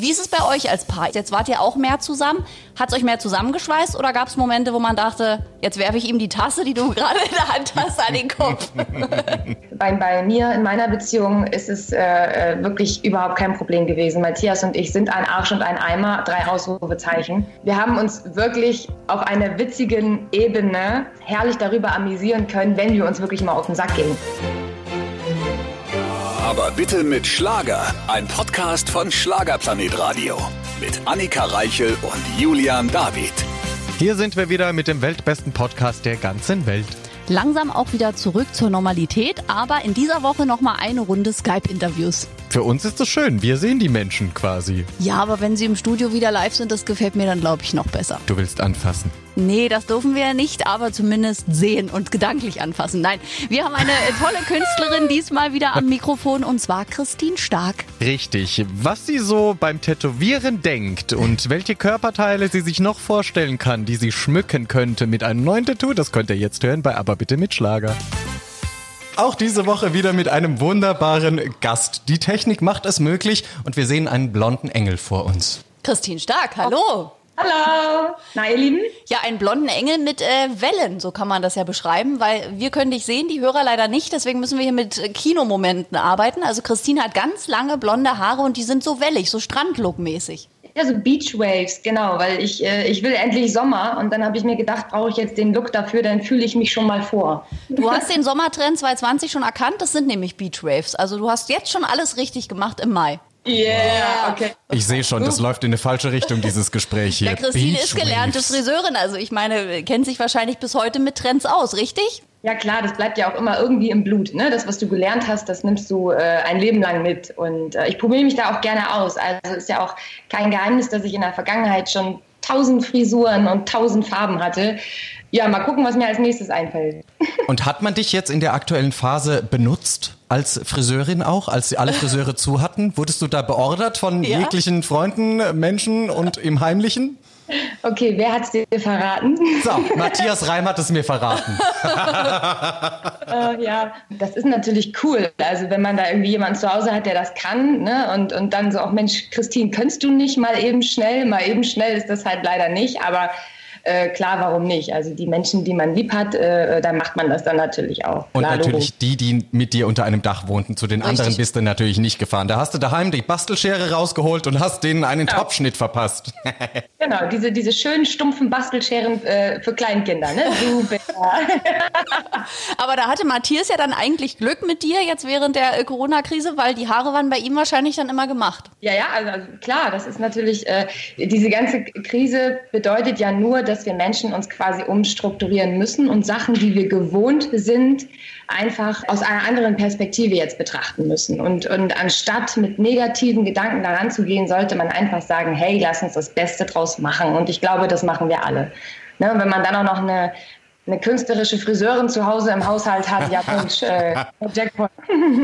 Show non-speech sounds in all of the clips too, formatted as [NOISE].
Wie ist es bei euch als Paar? Jetzt wart ihr auch mehr zusammen. Hat es euch mehr zusammengeschweißt oder gab es Momente, wo man dachte, jetzt werfe ich ihm die Tasse, die du [LAUGHS] gerade in der Hand hast, an den Kopf? [LAUGHS] bei, bei mir in meiner Beziehung ist es äh, äh, wirklich überhaupt kein Problem gewesen. Matthias und ich sind ein Arsch und ein Eimer, drei Ausrufezeichen. Wir haben uns wirklich auf einer witzigen Ebene herrlich darüber amüsieren können, wenn wir uns wirklich mal auf den Sack gehen. Aber bitte mit Schlager. Ein Podcast von Schlagerplanet Radio. Mit Annika Reichel und Julian David. Hier sind wir wieder mit dem weltbesten Podcast der ganzen Welt. Langsam auch wieder zurück zur Normalität, aber in dieser Woche nochmal eine Runde Skype-Interviews. Für uns ist es schön, wir sehen die Menschen quasi. Ja, aber wenn sie im Studio wieder live sind, das gefällt mir dann, glaube ich, noch besser. Du willst anfassen. Nee, das dürfen wir ja nicht, aber zumindest sehen und gedanklich anfassen. Nein, wir haben eine tolle Künstlerin diesmal wieder am Mikrofon und zwar Christine Stark. Richtig. Was sie so beim Tätowieren denkt und welche Körperteile sie sich noch vorstellen kann, die sie schmücken könnte mit einem neuen Tattoo, das könnt ihr jetzt hören bei Aber bitte mit Schlager. Auch diese Woche wieder mit einem wunderbaren Gast. Die Technik macht es möglich und wir sehen einen blonden Engel vor uns. Christine Stark, hallo. Hallo. Na, ihr Lieben? Ja, einen blonden Engel mit äh, Wellen, so kann man das ja beschreiben, weil wir können dich sehen, die Hörer leider nicht, deswegen müssen wir hier mit äh, Kinomomenten arbeiten. Also Christine hat ganz lange blonde Haare und die sind so wellig, so Strandlook-mäßig. Ja, so Beach Waves, genau, weil ich, äh, ich will endlich Sommer und dann habe ich mir gedacht, brauche ich jetzt den Look dafür, dann fühle ich mich schon mal vor. Du hast den Sommertrend 2020 schon erkannt, das sind nämlich Beach Waves. Also du hast jetzt schon alles richtig gemacht im Mai. Yeah, okay. Ich sehe schon, das läuft in eine falsche Richtung, dieses Gespräch hier. Ja, Christine Beach ist gelernte Waves. Friseurin, also ich meine, kennt sich wahrscheinlich bis heute mit Trends aus, richtig? Ja klar, das bleibt ja auch immer irgendwie im Blut. Ne? Das, was du gelernt hast, das nimmst du äh, ein Leben lang mit. Und äh, ich probiere mich da auch gerne aus. Also ist ja auch kein Geheimnis, dass ich in der Vergangenheit schon tausend Frisuren und tausend Farben hatte. Ja, mal gucken, was mir als nächstes einfällt. [LAUGHS] Und hat man dich jetzt in der aktuellen Phase benutzt? Als Friseurin auch, als sie alle Friseure zu hatten? Wurdest du da beordert von Ja. jeglichen Freunden, Menschen und im Heimlichen? Okay, wer hat's dir verraten? So, Matthias Reim hat es mir verraten. [LAUGHS] Äh, ja, das ist natürlich cool. Also wenn man da irgendwie jemanden zu Hause hat, der das kann, ne? und, und dann so auch, Mensch, Christine, könntest du nicht mal eben schnell? Mal eben schnell ist das halt leider nicht, aber äh, klar, warum nicht? Also die Menschen, die man lieb hat, äh, da macht man das dann natürlich auch. Und Klar, natürlich die, die mit dir unter einem Dach wohnten. Zu den anderen Richtig. bist du natürlich nicht gefahren. Da hast du daheim die Bastelschere rausgeholt und hast denen einen Topfschnitt verpasst. [LAUGHS] Genau, diese, diese schönen stumpfen Bastelscheren äh, für Kleinkinder, ne? Super. [LAUGHS] [LAUGHS] Aber da hatte Matthias ja dann eigentlich Glück mit dir jetzt während der äh, Corona-Krise, weil die Haare waren bei ihm wahrscheinlich dann immer gemacht. Ja, ja, also, also klar, das ist natürlich, äh, diese ganze Krise bedeutet ja nur, dass wir Menschen uns quasi umstrukturieren müssen und Sachen, die wir gewohnt sind, einfach aus einer anderen Perspektive jetzt betrachten müssen. Und, und anstatt mit negativen Gedanken daran zu gehen, sollte man einfach sagen, hey, lass uns das Beste draus machen. Und ich glaube, das machen wir alle. Ne, und wenn man dann auch noch eine, eine künstlerische Friseurin zu Hause im Haushalt hat, ja Mensch, äh, [LAUGHS] Jackpot.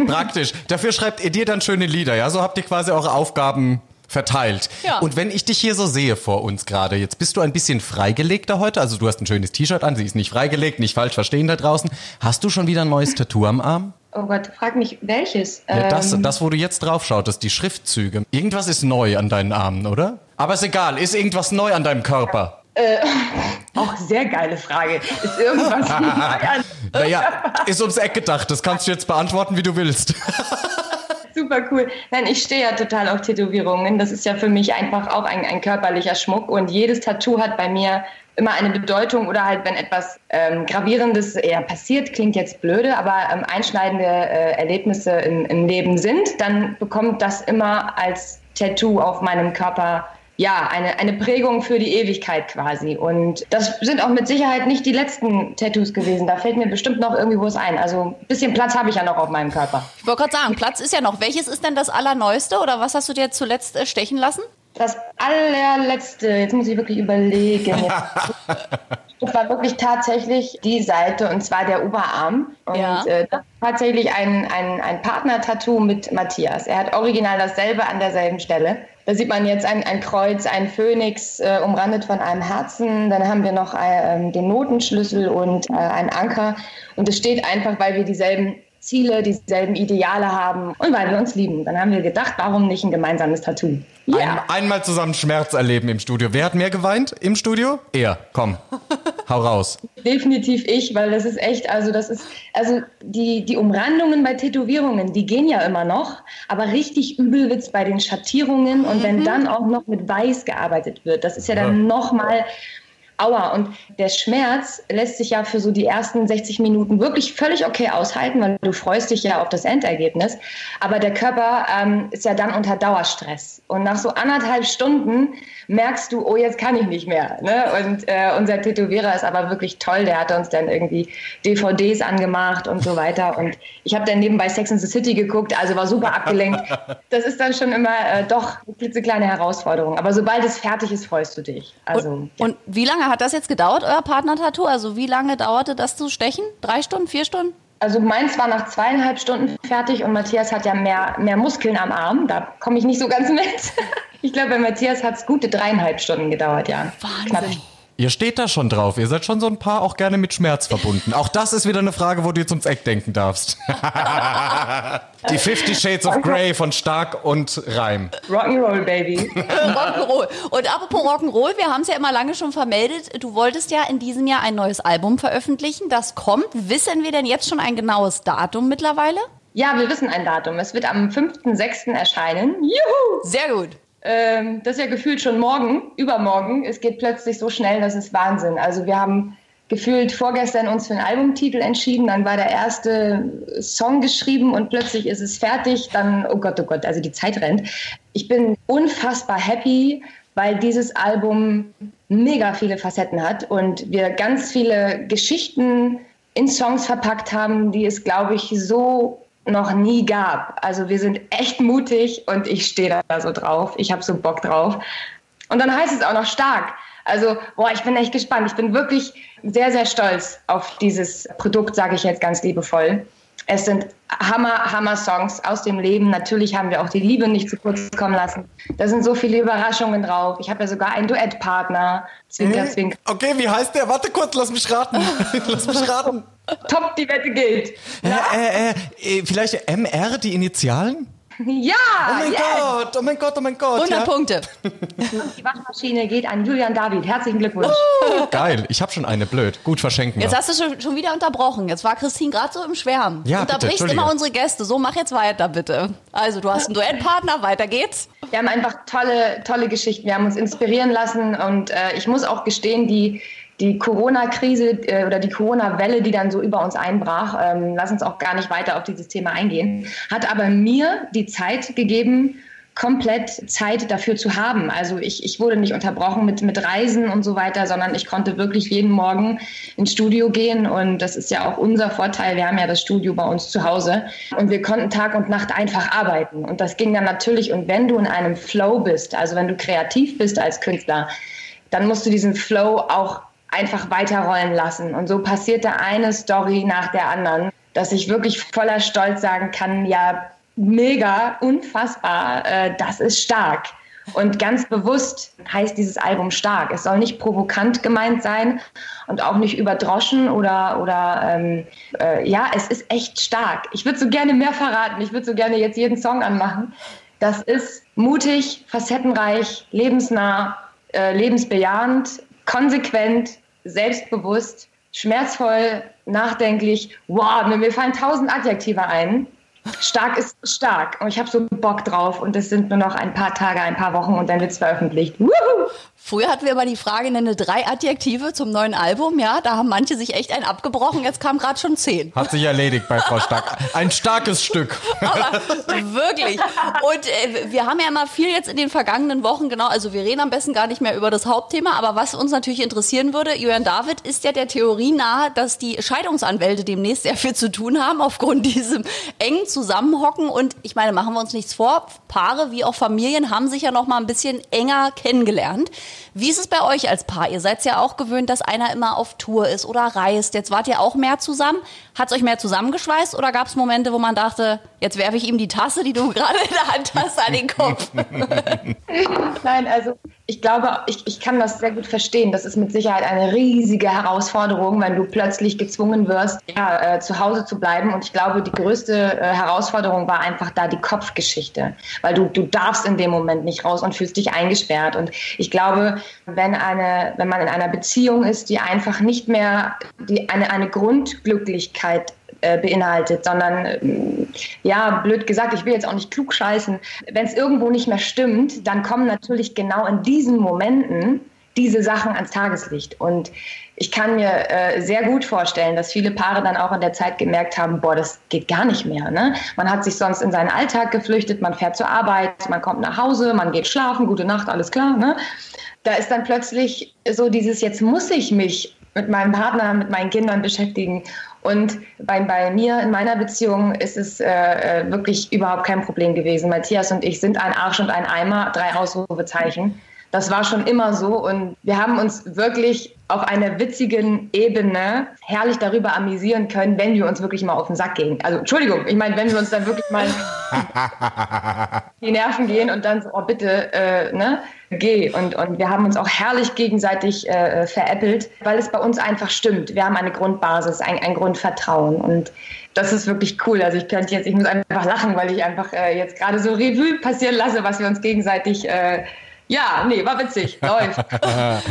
Praktisch. Dafür schreibt ihr dir dann schöne Lieder, ja? So habt ihr quasi eure Aufgaben verteilt. Ja. Und wenn ich dich hier so sehe vor uns gerade, jetzt bist du ein bisschen freigelegter heute, also du hast ein schönes T-Shirt an, sie ist nicht freigelegt, nicht falsch verstehen da draußen. Hast du schon wieder ein neues Tattoo am Arm? Oh Gott, frag mich, welches? Ja, das, Ähm, das, wo du jetzt drauf schautest, die Schriftzüge. Irgendwas ist neu an deinen Armen, oder? Aber ist egal, ist irgendwas neu an deinem Körper? [LAUGHS] Auch sehr geile Frage. Ist irgendwas [LAUGHS] neu an? Naja, ist ums Eck gedacht, das kannst du jetzt beantworten, wie du willst. [LAUGHS] Super cool. Nein, ich stehe ja total auf Tätowierungen. Das ist ja für mich einfach auch ein, ein körperlicher Schmuck. Und jedes Tattoo hat bei mir immer eine Bedeutung oder halt, wenn etwas ähm, Gravierendes eher passiert, klingt jetzt blöde, aber ähm, einschneidende äh, Erlebnisse im, im Leben sind, dann bekommt das immer als Tattoo auf meinem Körper ja, eine, eine Prägung für die Ewigkeit quasi. Und das sind auch mit Sicherheit nicht die letzten Tattoos gewesen. Da fällt mir bestimmt noch irgendwie was ein. Also ein bisschen Platz habe ich ja noch auf meinem Körper. Ich wollte gerade sagen, Platz ist ja noch. Welches ist denn das allerneueste oder was hast du dir zuletzt äh, stechen lassen? Das allerletzte, jetzt muss ich wirklich überlegen. [LAUGHS] Das war wirklich tatsächlich die Seite und zwar der Oberarm. Und Ja. äh, das ist tatsächlich ein, ein, ein Partner-Tattoo mit Matthias. Er hat original dasselbe an derselben Stelle. Da sieht man jetzt ein, ein Kreuz, ein Phönix, äh, umrandet von einem Herzen. Dann haben wir noch äh, den Notenschlüssel und äh, einen Anker. Und es steht einfach, weil wir dieselben Ziele, dieselben Ideale haben und weil wir uns lieben. Dann haben wir gedacht, warum nicht ein gemeinsames Tattoo? Ja. Ein, einmal zusammen Schmerz erleben im Studio. Wer hat mehr geweint im Studio? Er. Komm, [LAUGHS] hau raus. Definitiv ich, weil das ist echt, also das ist, also die, die Umrandungen bei Tätowierungen, die gehen ja immer noch, aber richtig übel wird's bei den Schattierungen und wenn dann auch noch mit Weiß gearbeitet wird, das ist ja dann Ja. nochmal Aua. Und der Schmerz lässt sich ja für so die ersten 60 Minuten wirklich völlig okay aushalten, weil du freust dich ja auf das Endergebnis. Aber der Körper ähm, ist ja dann unter Dauerstress. Und nach so anderthalb Stunden merkst du, oh, jetzt kann ich nicht mehr. Ne? Und äh, unser Tätowierer ist aber wirklich toll. Der hat uns dann irgendwie DVDs angemacht und so weiter. Und ich habe dann nebenbei Sex in the City geguckt, also war super abgelenkt. [LAUGHS] Das ist dann schon immer äh, doch eine klitzekleine Herausforderung. Aber sobald es fertig ist, freust du dich. Also, Und, und wie lange hat das jetzt gedauert, euer Partner-Tattoo? Also wie lange dauerte das zu stechen? Drei Stunden, vier Stunden? Also meins war nach zweieinhalb Stunden fertig und Matthias hat ja mehr, mehr Muskeln am Arm. Da komme ich nicht so ganz [LAUGHS] mit. Ich glaube, bei Matthias hat es gute dreieinhalb Stunden gedauert, ja. Wahnsinn. Ihr steht da schon drauf. Ihr seid schon so ein paar auch gerne mit Schmerz verbunden. Auch das ist wieder eine Frage, wo du jetzt ums Eck denken darfst. [LAUGHS] Die 50 Shades of Grey von Stark und Reim. Rock'n'Roll, Baby. [LAUGHS] Rock'n'Roll. Und apropos Rock'n'Roll, wir haben es ja immer lange schon vermeldet. Du wolltest ja in diesem Jahr ein neues Album veröffentlichen. Das kommt. Wissen wir denn jetzt schon ein genaues Datum mittlerweile? Ja, wir wissen ein Datum. Es wird am 5.6. erscheinen. Juhu! Sehr gut. Ähm, das ist ja gefühlt schon morgen, übermorgen. Es geht plötzlich so schnell, das ist Wahnsinn. Also wir haben gefühlt vorgestern uns für einen Albumtitel entschieden, dann war der erste Song geschrieben und plötzlich ist es fertig. Dann, oh Gott, oh Gott, also die Zeit rennt. Ich bin unfassbar happy, weil dieses Album mega viele Facetten hat und wir ganz viele Geschichten in Songs verpackt haben, die es, glaube ich, so noch nie gab. Also wir sind echt mutig und ich stehe da so drauf. Ich habe so Bock drauf. Und dann heißt es auch noch stark. Also, boah, ich bin echt gespannt. Ich bin wirklich sehr, sehr stolz auf dieses Produkt, sage ich jetzt ganz liebevoll. Es sind Hammer, Hammer Songs aus dem Leben. Natürlich haben wir auch die Liebe nicht zu kurz kommen lassen. Da sind so viele Überraschungen drauf. Ich habe ja sogar einen Duettpartner. Zwinker, zwinker. Okay, wie heißt der? Warte kurz, lass mich raten. [LAUGHS] lass mich raten. Top, die Wette gilt. Äh, äh, äh, vielleicht MR, die Initialen? Ja, Oh mein yes. Gott, oh mein Gott, oh mein Gott. 100 ja? Punkte. Die Waschmaschine geht an Julian David. Herzlichen Glückwunsch. [LAUGHS] Geil, ich habe schon eine, blöd. Gut, verschenken. Jetzt hast du schon, schon wieder unterbrochen. Jetzt war Christine gerade so im Schwärmen. Ja, bitte, Unterbrichst Entschuldige. immer unsere Gäste. So, mach jetzt weiter, bitte. Also, du hast einen Duettpartner, weiter geht's. Wir haben einfach tolle, tolle Geschichten. Wir haben uns inspirieren lassen und äh, ich muss auch gestehen, die, die Corona-Krise äh, oder die Corona-Welle, die dann so über uns einbrach, ähm, lass uns auch gar nicht weiter auf dieses Thema eingehen, hat aber mir die Zeit gegeben, komplett Zeit dafür zu haben. Also ich, ich wurde nicht unterbrochen mit, mit Reisen und so weiter, sondern ich konnte wirklich jeden Morgen ins Studio gehen. Und das ist ja auch unser Vorteil. Wir haben ja das Studio bei uns zu Hause. Und wir konnten Tag und Nacht einfach arbeiten. Und das ging dann natürlich. Und wenn du in einem Flow bist, also wenn du kreativ bist als Künstler, dann musst du diesen Flow auch einfach weiterrollen lassen und so passierte eine Story nach der anderen, dass ich wirklich voller Stolz sagen kann, ja, mega, unfassbar, äh, das ist stark. Und ganz bewusst heißt dieses Album stark. Es soll nicht provokant gemeint sein und auch nicht überdroschen oder, oder ähm, äh, ja, es ist echt stark. Ich würde so gerne mehr verraten. Ich würde so gerne jetzt jeden Song anmachen. Das ist mutig, facettenreich, lebensnah, äh, lebensbejahend, konsequent, selbstbewusst, schmerzvoll, nachdenklich. Wow, mir, mir fallen tausend Adjektive ein. Stark ist stark und ich habe so Bock drauf und es sind nur noch ein paar Tage, ein paar Wochen und dann wird's veröffentlicht. Woohoo! Früher hatten wir immer die Frage, nenne drei Adjektive zum neuen Album. Ja, da haben manche sich echt einen abgebrochen. Jetzt kam gerade schon zehn. Hat sich erledigt bei Frau Stark. Ein starkes Stück. Aber [LAUGHS] wirklich. Und äh, wir haben ja immer viel jetzt in den vergangenen Wochen, genau, also wir reden am besten gar nicht mehr über das Hauptthema, aber was uns natürlich interessieren würde, Julian David ist ja der Theorie nahe, dass die Scheidungsanwälte demnächst sehr viel zu tun haben aufgrund diesem engen Zusammenhocken. Und ich meine, machen wir uns nichts vor, Paare wie auch Familien haben sich ja noch mal ein bisschen enger kennengelernt. Wie ist es bei euch als Paar? Ihr seid ja auch gewöhnt, dass einer immer auf Tour ist oder reist. Jetzt wart ihr auch mehr zusammen. Hat es euch mehr zusammengeschweißt oder gab es Momente, wo man dachte, jetzt werfe ich ihm die Tasse, die du [LAUGHS] gerade in der Hand hast, an den Kopf? [LAUGHS] Nein, also ich glaube, ich, ich kann das sehr gut verstehen. Das ist mit Sicherheit eine riesige Herausforderung, wenn du plötzlich gezwungen wirst, ja, äh, zu Hause zu bleiben. Und ich glaube, die größte äh, Herausforderung war einfach da die Kopfgeschichte, weil du, du darfst in dem Moment nicht raus und fühlst dich eingesperrt. Und ich glaube, wenn, eine, wenn man in einer Beziehung ist, die einfach nicht mehr die, eine, eine Grundglücklichkeit äh, beinhaltet, sondern äh, ja, blöd gesagt, ich will jetzt auch nicht klug scheißen. Wenn es irgendwo nicht mehr stimmt, dann kommen natürlich genau in diesen Momenten diese Sachen ans Tageslicht. Und ich kann mir äh, sehr gut vorstellen, dass viele Paare dann auch in der Zeit gemerkt haben, boah, das geht gar nicht mehr. Ne? Man hat sich sonst in seinen Alltag geflüchtet, man fährt zur Arbeit, man kommt nach Hause, man geht schlafen, gute Nacht, alles klar. Ne? Da ist dann plötzlich so dieses, jetzt muss ich mich mit meinem Partner, mit meinen Kindern beschäftigen. Und bei, bei mir in meiner Beziehung ist es äh, äh, wirklich überhaupt kein Problem gewesen. Matthias und ich sind ein Arsch und ein Eimer, drei Ausrufezeichen. Das war schon immer so und wir haben uns wirklich auf einer witzigen Ebene herrlich darüber amüsieren können, wenn wir uns wirklich mal auf den Sack gehen. Also Entschuldigung, ich meine, wenn wir uns dann wirklich mal [LAUGHS] die Nerven gehen und dann so, oh bitte, äh, ne, geh. Und, und wir haben uns auch herrlich gegenseitig äh, veräppelt, weil es bei uns einfach stimmt. Wir haben eine Grundbasis, ein, ein Grundvertrauen und das ist wirklich cool. Also ich könnte jetzt, ich muss einfach lachen, weil ich einfach äh, jetzt gerade so Revue passieren lasse, was wir uns gegenseitig äh, ja, nee, war witzig. [LAUGHS] Läuft.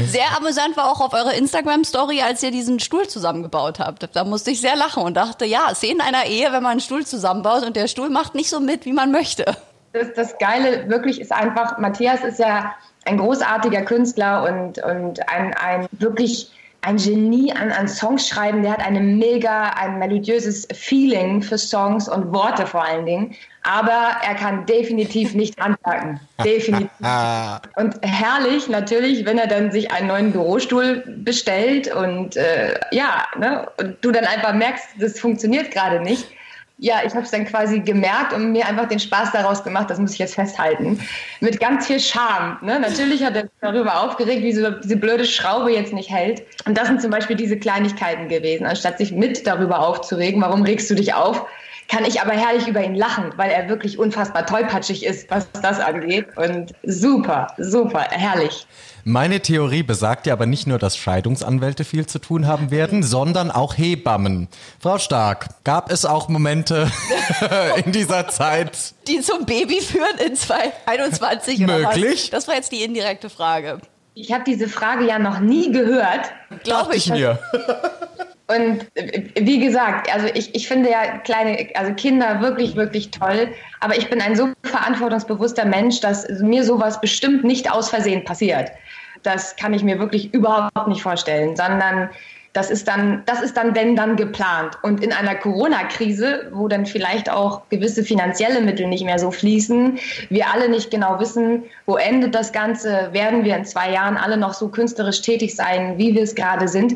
Sehr amüsant war auch auf eurer Instagram-Story, als ihr diesen Stuhl zusammengebaut habt. Da musste ich sehr lachen und dachte, ja, Szenen einer Ehe, wenn man einen Stuhl zusammenbaut und der Stuhl macht nicht so mit, wie man möchte. Das, das Geile wirklich ist einfach, Matthias ist ja ein großartiger Künstler und, und ein, ein wirklich ein Genie an, an Songs schreiben. Der hat eine mega, ein melodiöses Feeling für Songs und Worte vor allen Dingen. Aber er kann definitiv nicht anpacken. [LAUGHS] Definitiv. und herrlich natürlich, wenn er dann sich einen neuen Bürostuhl bestellt und äh, ja, ne, und du dann einfach merkst, das funktioniert gerade nicht ja, ich habe es dann quasi gemerkt und mir einfach den Spaß daraus gemacht, das muss ich jetzt festhalten, mit ganz viel Scham. Ne? Natürlich hat er darüber aufgeregt, wie so diese blöde Schraube jetzt nicht hält. Und das sind zum Beispiel diese Kleinigkeiten gewesen. Anstatt sich mit darüber aufzuregen, warum regst du dich auf, kann ich aber herrlich über ihn lachen, weil er wirklich unfassbar tollpatschig ist, was das angeht. Und super, super, herrlich. Meine Theorie besagt ja aber nicht nur, dass Scheidungsanwälte viel zu tun haben werden, sondern auch Hebammen. Frau Stark, gab es auch Momente [LAUGHS] in dieser Zeit, die zum Baby führen in [LAUGHS] 2021? Möglich? Das war jetzt die indirekte Frage. Ich habe diese Frage ja noch nie gehört. Glaube ich mir. [LAUGHS] Und äh, wie gesagt, also ich, ich finde ja kleine, also Kinder wirklich, wirklich toll. Aber ich bin ein so verantwortungsbewusster Mensch, dass mir sowas bestimmt nicht aus Versehen passiert. Das kann ich mir wirklich überhaupt nicht vorstellen, sondern das ist dann, das ist dann, wenn dann geplant. Und in einer Corona-Krise, wo dann vielleicht auch gewisse finanzielle Mittel nicht mehr so fließen, wir alle nicht genau wissen, wo endet das Ganze, werden wir in zwei Jahren alle noch so künstlerisch tätig sein, wie wir es gerade sind.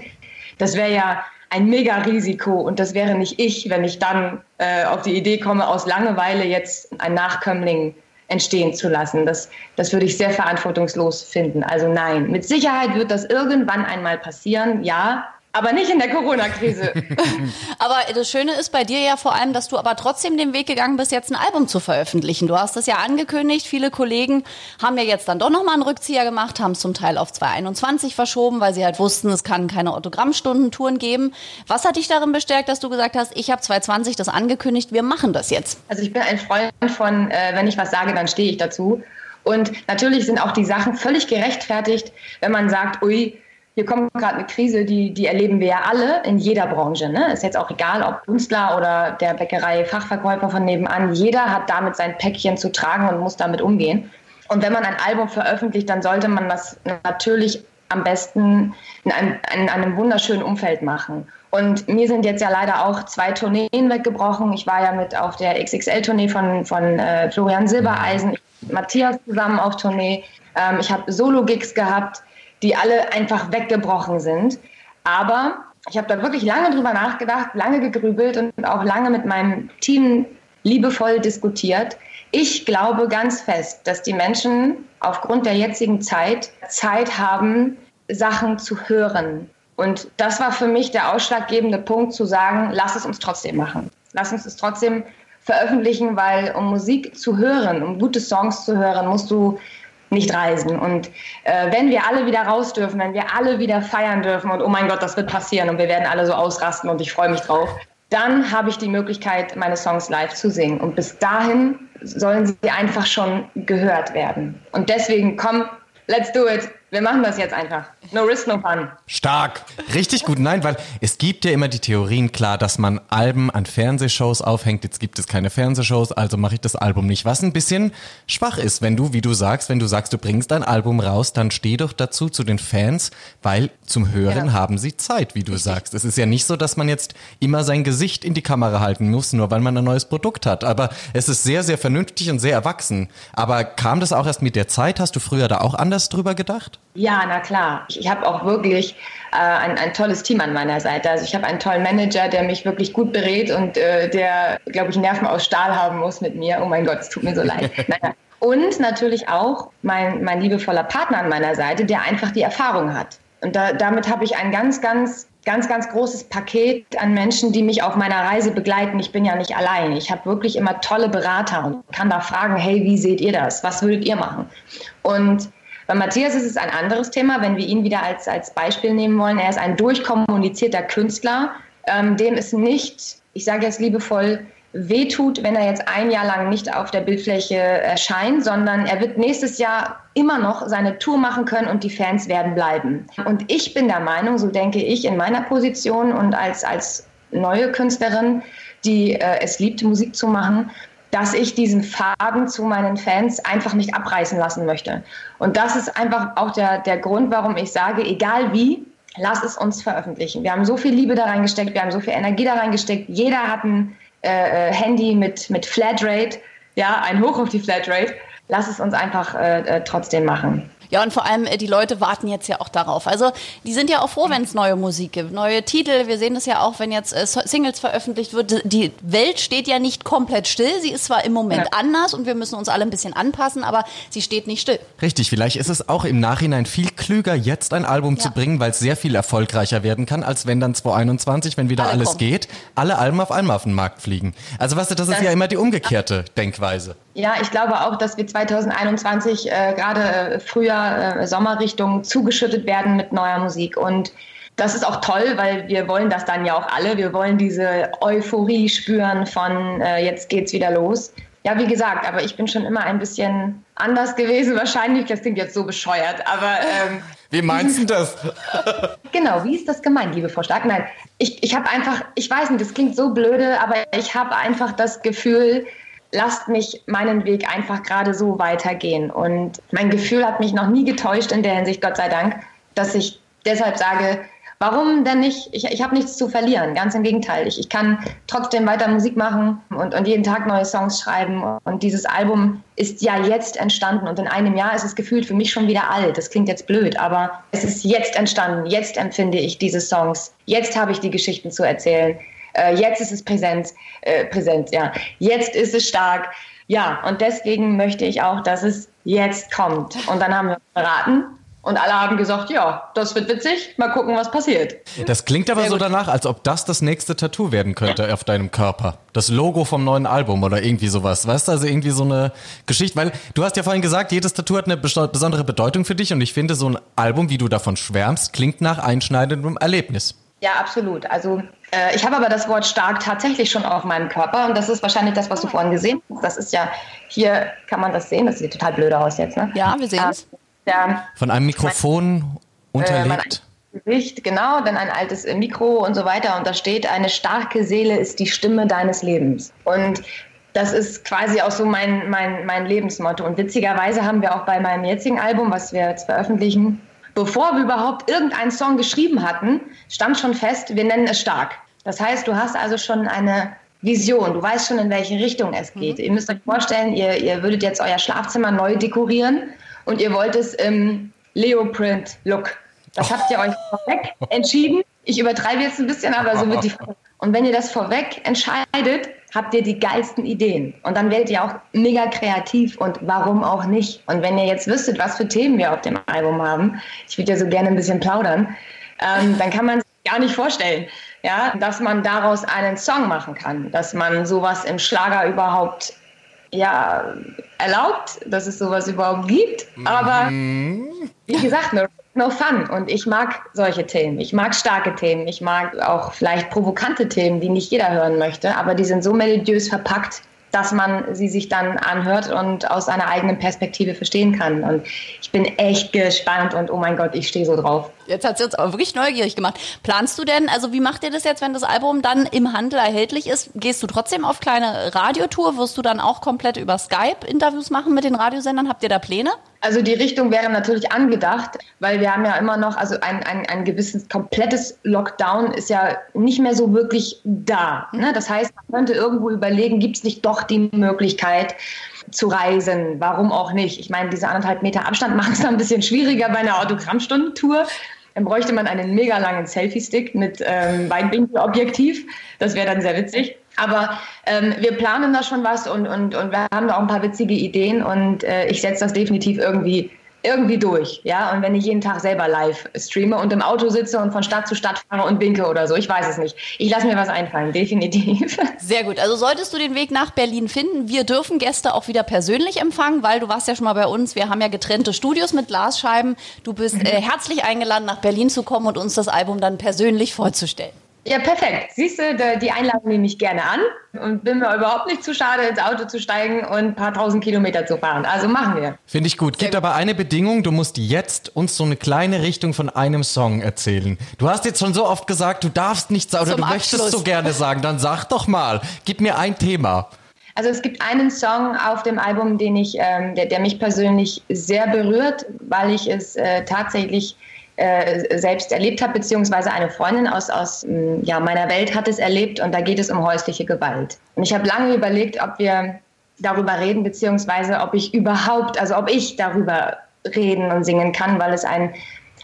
Das wäre ja ein Mega-Risiko und das wäre nicht ich, wenn ich dann äh, auf die Idee komme, aus Langeweile jetzt ein Nachkömmling entstehen zu lassen. Das, das würde ich sehr verantwortungslos finden. Also nein, mit Sicherheit wird das irgendwann einmal passieren, ja, aber nicht in der Corona-Krise. [LAUGHS] aber das Schöne ist bei dir ja vor allem, dass du aber trotzdem den Weg gegangen bist, jetzt ein Album zu veröffentlichen. Du hast das ja angekündigt. Viele Kollegen haben ja jetzt dann doch nochmal einen Rückzieher gemacht, haben es zum Teil auf 2021 verschoben, weil sie halt wussten, es kann keine Autogrammstundentouren geben. Was hat dich darin bestärkt, dass du gesagt hast, ich habe 2020 das angekündigt, wir machen das jetzt? Also ich bin ein Freund von, äh, wenn ich was sage, dann stehe ich dazu. Und natürlich sind auch die Sachen völlig gerechtfertigt, wenn man sagt, ui, hier kommt gerade eine Krise, die, die erleben wir ja alle in jeder Branche. Ne? Ist jetzt auch egal, ob Künstler oder der Bäckerei Fachverkäufer von nebenan. Jeder hat damit sein Päckchen zu tragen und muss damit umgehen. Und wenn man ein Album veröffentlicht, dann sollte man das natürlich am besten in einem, in einem wunderschönen Umfeld machen. Und mir sind jetzt ja leider auch zwei Tourneen weggebrochen. Ich war ja mit auf der XXL-Tournee von, von äh, Florian Silbereisen, Matthias zusammen auf Tournee. Ähm, ich habe Solo-Gigs gehabt die alle einfach weggebrochen sind. Aber ich habe da wirklich lange drüber nachgedacht, lange gegrübelt und auch lange mit meinem Team liebevoll diskutiert. Ich glaube ganz fest, dass die Menschen aufgrund der jetzigen Zeit Zeit haben, Sachen zu hören. Und das war für mich der ausschlaggebende Punkt zu sagen, lass es uns trotzdem machen. Lass uns es trotzdem veröffentlichen, weil um Musik zu hören, um gute Songs zu hören, musst du nicht reisen. Und äh, wenn wir alle wieder raus dürfen, wenn wir alle wieder feiern dürfen und oh mein Gott, das wird passieren und wir werden alle so ausrasten und ich freue mich drauf, dann habe ich die Möglichkeit, meine Songs live zu singen. Und bis dahin sollen sie einfach schon gehört werden. Und deswegen, komm, let's do it. Wir machen das jetzt einfach. No risk, no fun. Stark. Richtig gut. Nein, weil es gibt ja immer die Theorien, klar, dass man Alben an Fernsehshows aufhängt. Jetzt gibt es keine Fernsehshows, also mache ich das Album nicht. Was ein bisschen schwach ist, wenn du, wie du sagst, wenn du sagst, du bringst dein Album raus, dann steh doch dazu zu den Fans, weil zum Hören ja. haben sie Zeit, wie du Richtig. sagst. Es ist ja nicht so, dass man jetzt immer sein Gesicht in die Kamera halten muss, nur weil man ein neues Produkt hat. Aber es ist sehr, sehr vernünftig und sehr erwachsen. Aber kam das auch erst mit der Zeit? Hast du früher da auch anders drüber gedacht? Ja, na klar. Ich, ich habe auch wirklich äh, ein, ein tolles Team an meiner Seite. Also ich habe einen tollen Manager, der mich wirklich gut berät und äh, der, glaube ich, Nerven aus Stahl haben muss mit mir. Oh mein Gott, es tut mir so leid. [LAUGHS] naja. Und natürlich auch mein, mein liebevoller Partner an meiner Seite, der einfach die Erfahrung hat. Und da, damit habe ich ein ganz, ganz, ganz, ganz großes Paket an Menschen, die mich auf meiner Reise begleiten. Ich bin ja nicht allein. Ich habe wirklich immer tolle Berater und kann da fragen, hey, wie seht ihr das? Was würdet ihr machen? Und bei Matthias ist es ein anderes Thema, wenn wir ihn wieder als, als Beispiel nehmen wollen. Er ist ein durchkommunizierter Künstler, ähm, dem es nicht, ich sage jetzt liebevoll, wehtut, wenn er jetzt ein Jahr lang nicht auf der Bildfläche erscheint, sondern er wird nächstes Jahr immer noch seine Tour machen können und die Fans werden bleiben. Und ich bin der Meinung, so denke ich in meiner Position und als, als neue Künstlerin, die äh, es liebt, Musik zu machen, dass ich diesen Faden zu meinen Fans einfach nicht abreißen lassen möchte. Und das ist einfach auch der, der Grund, warum ich sage, egal wie, lass es uns veröffentlichen. Wir haben so viel Liebe da reingesteckt, wir haben so viel Energie da reingesteckt. Jeder hat ein äh, äh Handy mit, mit Flatrate, ja, ein Hoch auf die Flatrate. Lass es uns einfach äh, äh trotzdem machen. Ja, und vor allem, äh, die Leute warten jetzt ja auch darauf. Also, die sind ja auch froh, wenn es neue Musik gibt, neue Titel. Wir sehen das ja auch, wenn jetzt äh, Singles veröffentlicht wird. Die Welt steht ja nicht komplett still. Sie ist zwar im Moment ja. anders und wir müssen uns alle ein bisschen anpassen, aber sie steht nicht still. Richtig, vielleicht ist es auch im Nachhinein viel klüger, jetzt ein Album ja. zu bringen, weil es sehr viel erfolgreicher werden kann, als wenn dann 2021, wenn wieder alle alles kommen. geht, alle Alben auf einmal auf den Markt fliegen. Also, weißt du, das ist das ja immer die umgekehrte Denkweise. Ja, ich glaube auch, dass wir 2021 äh, gerade äh, Frühjahr, äh, Sommerrichtung zugeschüttet werden mit neuer Musik. Und das ist auch toll, weil wir wollen das dann ja auch alle. Wir wollen diese Euphorie spüren von äh, jetzt geht's wieder los. Ja, wie gesagt, aber ich bin schon immer ein bisschen anders gewesen [LAUGHS] wahrscheinlich. Das klingt jetzt so bescheuert, aber... Ähm, [LAUGHS] wie meinst du das? [LAUGHS] genau, wie ist das gemeint, liebe Frau Stark? Nein, ich, ich habe einfach, ich weiß nicht, das klingt so blöde, aber ich habe einfach das Gefühl, lasst mich meinen Weg einfach gerade so weitergehen. Und mein Gefühl hat mich noch nie getäuscht in der Hinsicht, Gott sei Dank, dass ich deshalb sage, warum denn nicht? Ich, ich habe nichts zu verlieren. Ganz im Gegenteil. Ich, ich kann trotzdem weiter Musik machen und, und jeden Tag neue Songs schreiben. Und dieses Album ist ja jetzt entstanden. Und in einem Jahr ist es gefühlt für mich schon wieder alt. Das klingt jetzt blöd, aber es ist jetzt entstanden. Jetzt empfinde ich diese Songs. Jetzt habe ich die Geschichten zu erzählen. Äh, jetzt ist es präsent, äh, präsent, ja. Jetzt ist es stark. Ja, und deswegen möchte ich auch, dass es jetzt kommt. Und dann haben wir beraten und alle haben gesagt, ja, das wird witzig, mal gucken, was passiert. Das klingt aber so danach, als ob das das nächste Tattoo werden könnte auf deinem Körper. Das Logo vom neuen Album oder irgendwie sowas. Weißt du, also irgendwie so eine Geschichte, weil du hast ja vorhin gesagt, jedes Tattoo hat eine besondere Bedeutung für dich und ich finde, so ein Album, wie du davon schwärmst, klingt nach einschneidendem Erlebnis. Ja, absolut. Also äh, ich habe aber das Wort stark tatsächlich schon auf meinem Körper und das ist wahrscheinlich das, was du vorhin gesehen hast. Das ist ja, hier kann man das sehen, das sieht total blöd aus jetzt. Ne? Ja, wir sehen äh, es. Von einem Mikrofon mein, unterlegt. Äh, Gesicht, genau, dann ein altes Mikro und so weiter und da steht, eine starke Seele ist die Stimme deines Lebens. Und das ist quasi auch so mein, mein, mein Lebensmotto. Und witzigerweise haben wir auch bei meinem jetzigen Album, was wir jetzt veröffentlichen, bevor wir überhaupt irgendeinen Song geschrieben hatten, stand schon fest, wir nennen es stark. Das heißt, du hast also schon eine Vision, du weißt schon, in welche Richtung es geht. Mhm. Ihr müsst euch vorstellen, ihr, ihr würdet jetzt euer Schlafzimmer neu dekorieren und ihr wollt es im Leoprint-Look. Das habt ihr euch [LAUGHS] vorweg entschieden. Ich übertreibe jetzt ein bisschen, aber so wird die. [LAUGHS] Und wenn ihr das vorweg entscheidet, habt ihr die geilsten Ideen. Und dann werdet ihr auch mega kreativ und warum auch nicht. Und wenn ihr jetzt wüsstet, was für Themen wir auf dem Album haben, ich würde ja so gerne ein bisschen plaudern, ähm, [LAUGHS] dann kann man sich gar nicht vorstellen, ja, dass man daraus einen Song machen kann, dass man sowas im Schlager überhaupt ja erlaubt, dass es sowas überhaupt gibt. Aber wie gesagt, no, no fun. Und ich mag solche Themen. Ich mag starke Themen. Ich mag auch vielleicht provokante Themen, die nicht jeder hören möchte. Aber die sind so melodiös verpackt, dass man sie sich dann anhört und aus einer eigenen Perspektive verstehen kann. Und ich bin echt gespannt und oh mein Gott, ich stehe so drauf. Jetzt hat es jetzt aber wirklich neugierig gemacht. Planst du denn, also wie macht ihr das jetzt, wenn das Album dann im Handel erhältlich ist? Gehst du trotzdem auf kleine Radiotour? Wirst du dann auch komplett über Skype Interviews machen mit den Radiosendern? Habt ihr da Pläne? Also die Richtung wäre natürlich angedacht, weil wir haben ja immer noch, also ein, ein, ein gewisses komplettes Lockdown ist ja nicht mehr so wirklich da. Ne? Das heißt, man könnte irgendwo überlegen, gibt es nicht doch die Möglichkeit zu reisen? Warum auch nicht? Ich meine, diese anderthalb Meter Abstand [LAUGHS] machen es dann ein bisschen schwieriger bei einer Autogrammstundentour. Dann bräuchte man einen mega langen Selfie-Stick mit ähm, Weitwinkelobjektiv. Das wäre dann sehr witzig. Aber ähm, wir planen da schon was und, und, und wir haben da auch ein paar witzige Ideen und äh, ich setze das definitiv irgendwie irgendwie durch, ja. Und wenn ich jeden Tag selber live streame und im Auto sitze und von Stadt zu Stadt fahre und winke oder so, ich weiß es nicht. Ich lasse mir was einfallen, [LAUGHS] definitiv. Sehr gut. Also solltest du den Weg nach Berlin finden, wir dürfen Gäste auch wieder persönlich empfangen, weil du warst ja schon mal bei uns. Wir haben ja getrennte Studios mit Glasscheiben. Du bist äh, herzlich eingeladen, nach Berlin zu kommen und uns das Album dann persönlich vorzustellen. Ja, perfekt. Siehst du, die Einladung nehme ich gerne an und bin mir überhaupt nicht zu schade, ins Auto zu steigen und ein paar tausend Kilometer zu fahren. Also machen wir. Finde ich gut. Gibt aber eine Bedingung, du musst jetzt uns so eine kleine Richtung von einem Song erzählen. Du hast jetzt schon so oft gesagt, du darfst nichts oder Zum du Abschluss. möchtest so gerne sagen. Dann sag doch mal, gib mir ein Thema. Also es gibt einen Song auf dem Album, den ich, ähm, der, der mich persönlich sehr berührt, weil ich es äh, tatsächlich äh, selbst erlebt habe, beziehungsweise eine Freundin aus, aus ja, meiner Welt hat es erlebt und da geht es um häusliche Gewalt. Und ich habe lange überlegt, ob wir darüber reden, beziehungsweise ob ich überhaupt, also ob ich darüber reden und singen kann, weil es ein,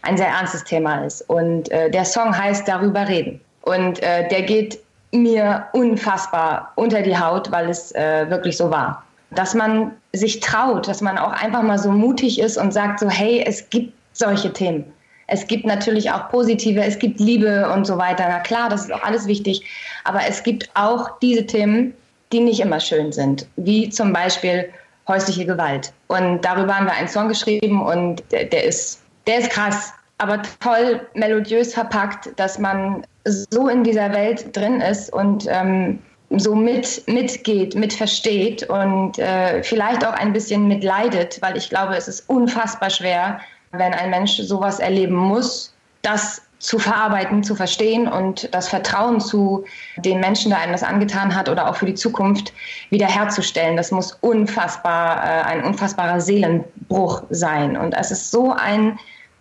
ein sehr ernstes Thema ist. Und äh, der Song heißt Darüber reden. Und äh, der geht mir unfassbar unter die Haut, weil es äh, wirklich so war. Dass man sich traut, dass man auch einfach mal so mutig ist und sagt so, hey, es gibt solche Themen. Es gibt natürlich auch positive, es gibt Liebe und so weiter. Na klar, das ist auch alles wichtig. Aber es gibt auch diese Themen, die nicht immer schön sind, wie zum Beispiel häusliche Gewalt. Und darüber haben wir einen Song geschrieben und der, der ist, der ist krass, aber toll melodiös verpackt, dass man so in dieser Welt drin ist und ähm, so mit, mitgeht, mit versteht und äh, vielleicht auch ein bisschen mitleidet, weil ich glaube, es ist unfassbar schwer, wenn ein Mensch sowas erleben muss, das zu verarbeiten, zu verstehen und das Vertrauen zu den Menschen, der einem das angetan hat oder auch für die Zukunft wiederherzustellen. Das muss unfassbar, äh, ein unfassbarer Seelenbruch sein. Und es ist so ein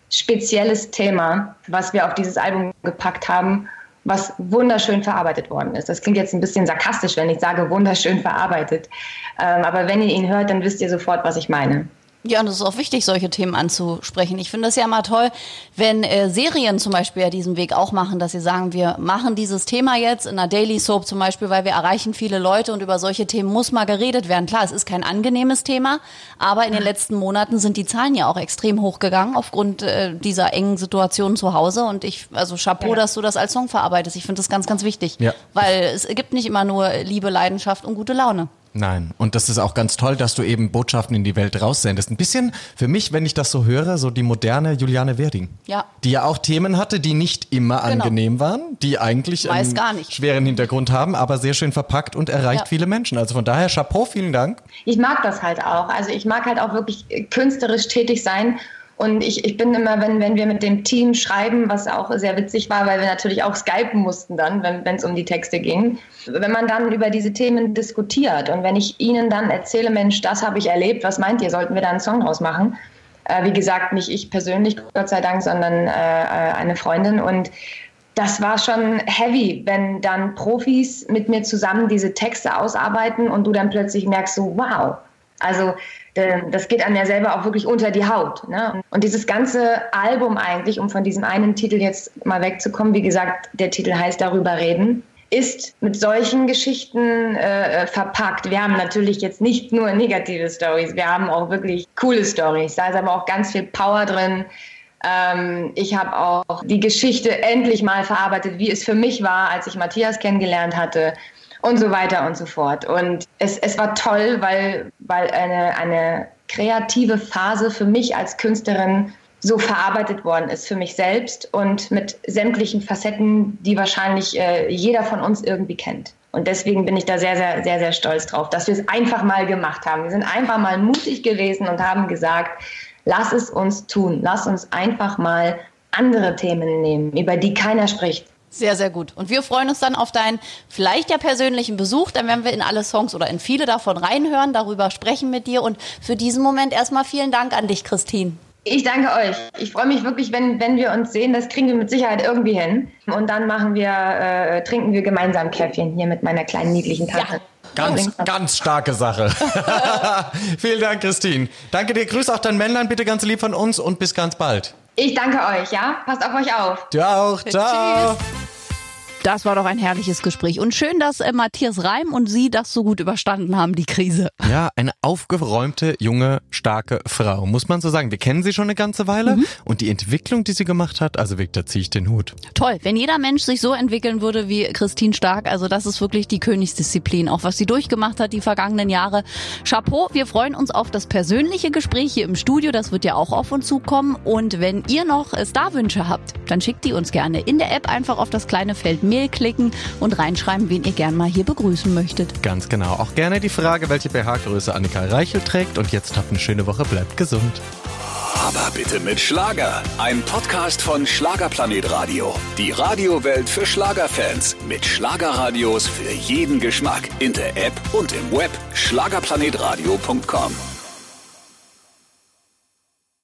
spezielles Thema, was wir auf dieses Album gepackt haben, was wunderschön verarbeitet worden ist. Das klingt jetzt ein bisschen sarkastisch, wenn ich sage wunderschön verarbeitet. Ähm, aber wenn ihr ihn hört, dann wisst ihr sofort, was ich meine. Ja, und es ist auch wichtig, solche Themen anzusprechen. Ich finde es ja immer toll, wenn äh, Serien zum Beispiel ja diesen Weg auch machen, dass sie sagen, wir machen dieses Thema jetzt in einer Daily Soap zum Beispiel, weil wir erreichen viele Leute und über solche Themen muss mal geredet werden. Klar, es ist kein angenehmes Thema, aber in den letzten Monaten sind die Zahlen ja auch extrem hochgegangen aufgrund äh, dieser engen Situation zu Hause. Und ich, also Chapeau, ja. dass du das als Song verarbeitest. Ich finde das ganz, ganz wichtig, ja. weil es gibt nicht immer nur Liebe, Leidenschaft und gute Laune. Nein. Und das ist auch ganz toll, dass du eben Botschaften in die Welt raussendest. Ein bisschen für mich, wenn ich das so höre, so die moderne Juliane Werding. Ja. Die ja auch Themen hatte, die nicht immer genau. angenehm waren, die eigentlich einen schweren Hintergrund haben, aber sehr schön verpackt und erreicht ja. viele Menschen. Also von daher Chapeau, vielen Dank. Ich mag das halt auch. Also ich mag halt auch wirklich künstlerisch tätig sein und ich, ich bin immer, wenn, wenn wir mit dem Team schreiben, was auch sehr witzig war, weil wir natürlich auch skypen mussten dann, wenn es um die Texte ging, wenn man dann über diese Themen diskutiert und wenn ich ihnen dann erzähle, Mensch, das habe ich erlebt, was meint ihr, sollten wir da einen Song draus machen? Äh, wie gesagt, nicht ich persönlich, Gott sei Dank, sondern äh, äh eine Freundin und das war schon heavy, wenn dann Profis mit mir zusammen diese Texte ausarbeiten und du dann plötzlich merkst so, wow, also das geht an ja selber auch wirklich unter die Haut. Ne? Und dieses ganze Album eigentlich, um von diesem einen Titel jetzt mal wegzukommen, wie gesagt, der Titel heißt Darüber reden, ist mit solchen Geschichten äh, verpackt. Wir haben natürlich jetzt nicht nur negative Stories, wir haben auch wirklich coole Stories. Da ist aber auch ganz viel Power drin. Ähm, ich habe auch die Geschichte endlich mal verarbeitet, wie es für mich war, als ich Matthias kennengelernt hatte und so weiter und so fort. Und es, es war toll, weil, weil eine, eine kreative Phase für mich als Künstlerin so verarbeitet worden ist für mich selbst und mit sämtlichen Facetten, die wahrscheinlich äh, jeder von uns irgendwie kennt. Und deswegen bin ich da sehr, sehr, sehr, sehr stolz drauf, dass wir es einfach mal gemacht haben. Wir sind einfach mal mutig gewesen und haben gesagt, lass es uns tun. Lass uns einfach mal andere Themen nehmen, über die keiner spricht. Sehr, sehr gut. Und wir freuen uns dann auf deinen vielleicht ja persönlichen Besuch. Dann werden wir in alle Songs oder in viele davon reinhören, darüber sprechen mit dir. Und für diesen Moment erstmal vielen Dank an dich, Christine. Ich danke euch. Ich freue mich wirklich, wenn, wenn wir uns sehen. Das kriegen wir mit Sicherheit irgendwie hin. Und dann machen wir, äh, trinken wir gemeinsam Käffchen hier mit meiner kleinen niedlichen Tante. Ja. Ganz, ganz starke Sache. [LAUGHS] Vielen Dank, Christine. Danke dir. Grüß auch dein Männlein bitte ganz lieb von uns und bis ganz bald. Ich danke euch, ja? Passt auf euch auf. Du auch. Ciao. Tschüss. Das war doch ein herrliches Gespräch. Und schön, dass äh, Matthias Reim und Sie das so gut überstanden haben, die Krise. Ja, eine aufgeräumte, junge, starke Frau, muss man so sagen. Wir kennen sie schon eine ganze Weile. Mhm. Und die Entwicklung, die sie gemacht hat, also wirklich, da ziehe ich den Hut. Toll. Wenn jeder Mensch sich so entwickeln würde wie Christine Stark, also das ist wirklich die Königsdisziplin. Auch was sie durchgemacht hat die vergangenen Jahre. Chapeau. Wir freuen uns auf das persönliche Gespräch hier im Studio. Das wird ja auch auf uns zukommen. Und wenn ihr noch Starwünsche habt, dann schickt die uns gerne in der App einfach auf das kleine Feld Mail klicken und reinschreiben, wen ihr gern mal hier begrüßen möchtet. Ganz genau. Auch gerne die Frage, welche BH-Größe Annika Reichel trägt. Und jetzt habt eine schöne Woche, bleibt gesund. Aber bitte mit Schlager. Ein Podcast von Schlagerplanet Radio. Die Radiowelt für Schlagerfans. Mit Schlagerradios für jeden Geschmack. In der App und im Web. Schlagerplanetradio.com.